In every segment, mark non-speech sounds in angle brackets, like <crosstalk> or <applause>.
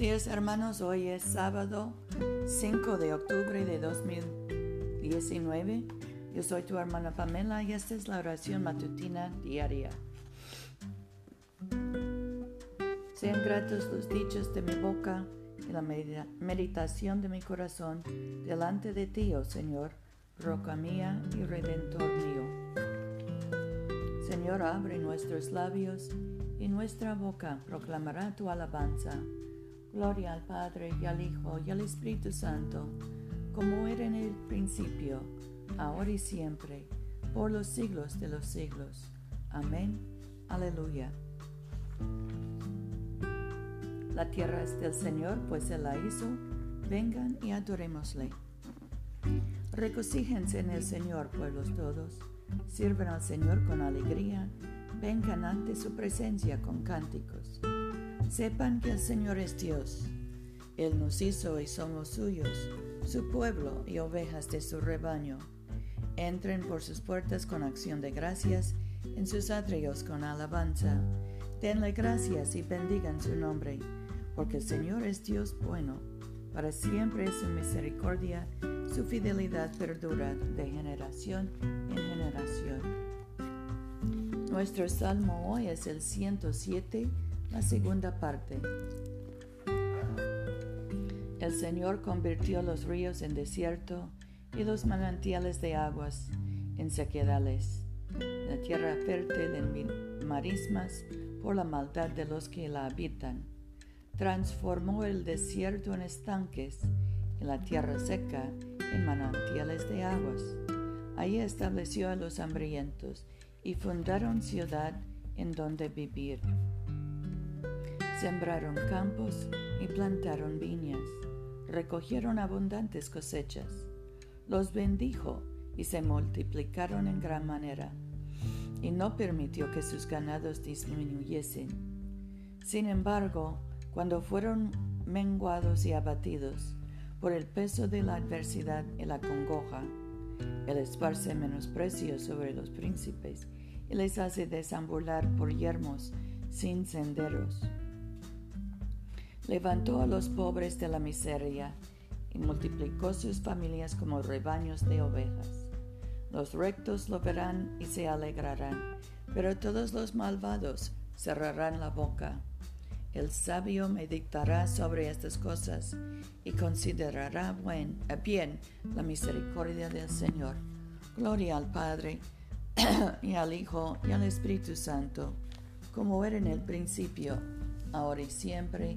Días hermanos, hoy es sábado 5 de octubre de 2019. Yo soy tu hermana Pamela y esta es la oración matutina diaria. Sean gratos los dichos de mi boca y la meditación de mi corazón delante de ti, oh Señor, roca mía y redentor mío. Señor, abre nuestros labios y nuestra boca proclamará tu alabanza. Gloria al Padre y al Hijo y al Espíritu Santo, como era en el principio, ahora y siempre, por los siglos de los siglos. Amén. Aleluya. La tierra es del Señor, pues Él la hizo. Vengan y adorémosle. Regocíjense en el Señor, pueblos todos. Sirven al Señor con alegría. Vengan ante su presencia con cánticos. Sepan que el Señor es Dios. Él nos hizo y somos suyos, su pueblo y ovejas de su rebaño. Entren por sus puertas con acción de gracias, en sus atrios con alabanza. Denle gracias y bendigan su nombre, porque el Señor es Dios bueno. Para siempre es su misericordia, su fidelidad perdura de generación en generación. Nuestro salmo hoy es el 107 la segunda parte. El Señor convirtió los ríos en desierto y los manantiales de aguas en sequedales, la tierra fértil en marismas por la maldad de los que la habitan. Transformó el desierto en estanques y la tierra seca en manantiales de aguas. Allí estableció a los hambrientos y fundaron ciudad en donde vivir. Sembraron campos y plantaron viñas, recogieron abundantes cosechas, los bendijo y se multiplicaron en gran manera, y no permitió que sus ganados disminuyesen. Sin embargo, cuando fueron menguados y abatidos por el peso de la adversidad y la congoja, Él esparce menosprecio sobre los príncipes y les hace desambular por yermos sin senderos levantó a los pobres de la miseria y multiplicó sus familias como rebaños de ovejas. Los rectos lo verán y se alegrarán, pero todos los malvados cerrarán la boca. El sabio meditará sobre estas cosas y considerará eh, bien la misericordia del Señor. Gloria al Padre <clears throat> y al Hijo y al Espíritu Santo, como era en el principio, ahora y siempre,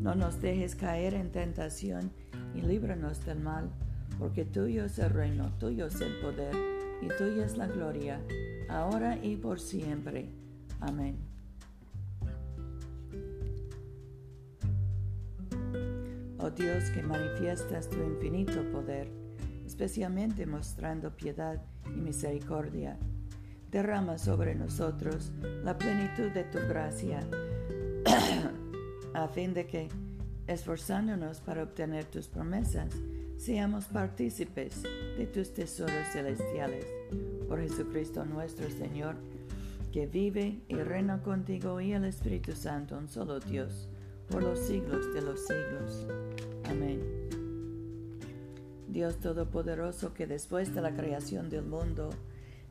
no nos dejes caer en tentación y líbranos del mal, porque tuyo es el reino, tuyo es el poder y tuya es la gloria, ahora y por siempre. Amén. Oh Dios que manifiestas tu infinito poder, especialmente mostrando piedad y misericordia, derrama sobre nosotros la plenitud de tu gracia a fin de que, esforzándonos para obtener tus promesas, seamos partícipes de tus tesoros celestiales. Por Jesucristo nuestro Señor, que vive y reina contigo y el Espíritu Santo, un solo Dios, por los siglos de los siglos. Amén. Dios Todopoderoso, que después de la creación del mundo,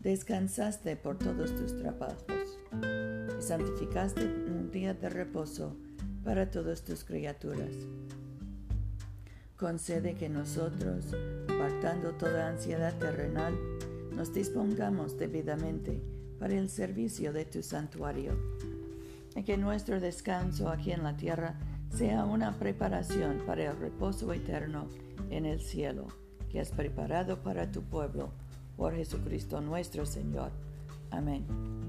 descansaste por todos tus trabajos y santificaste un día de reposo para todas tus criaturas. Concede que nosotros, apartando toda ansiedad terrenal, nos dispongamos debidamente para el servicio de tu santuario, y que nuestro descanso aquí en la tierra sea una preparación para el reposo eterno en el cielo, que has preparado para tu pueblo, por Jesucristo nuestro Señor. Amén.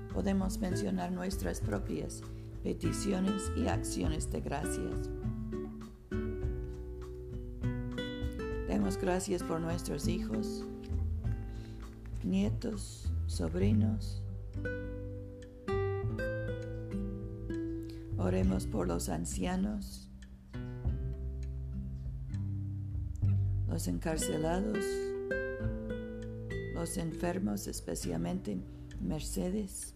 podemos mencionar nuestras propias peticiones y acciones de gracias. Demos gracias por nuestros hijos, nietos, sobrinos. Oremos por los ancianos, los encarcelados, los enfermos, especialmente Mercedes.